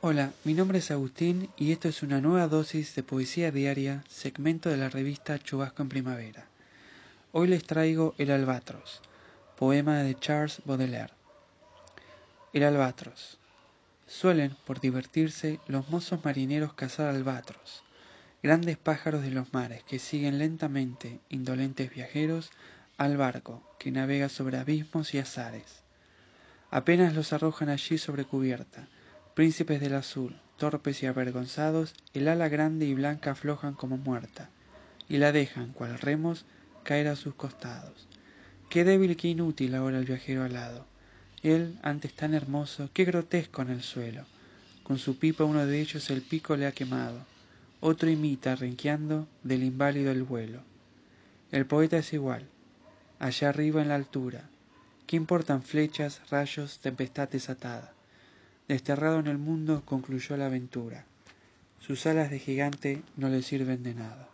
Hola, mi nombre es Agustín y esto es una nueva dosis de poesía diaria, segmento de la revista Chubasco en Primavera. Hoy les traigo El Albatros, poema de Charles Baudelaire. El Albatros. Suelen, por divertirse, los mozos marineros cazar albatros, grandes pájaros de los mares que siguen lentamente, indolentes viajeros, al barco que navega sobre abismos y azares. Apenas los arrojan allí sobre cubierta, príncipes del azul, torpes y avergonzados, el ala grande y blanca aflojan como muerta, y la dejan, cual remos, caer a sus costados. Qué débil, qué inútil ahora el viajero alado. Él, antes tan hermoso, qué grotesco en el suelo. Con su pipa uno de ellos el pico le ha quemado. Otro imita, renqueando, del inválido el vuelo. El poeta es igual. Allá arriba en la altura. ¿Qué importan flechas, rayos, tempestad desatada? Desterrado en el mundo concluyó la aventura. Sus alas de gigante no le sirven de nada.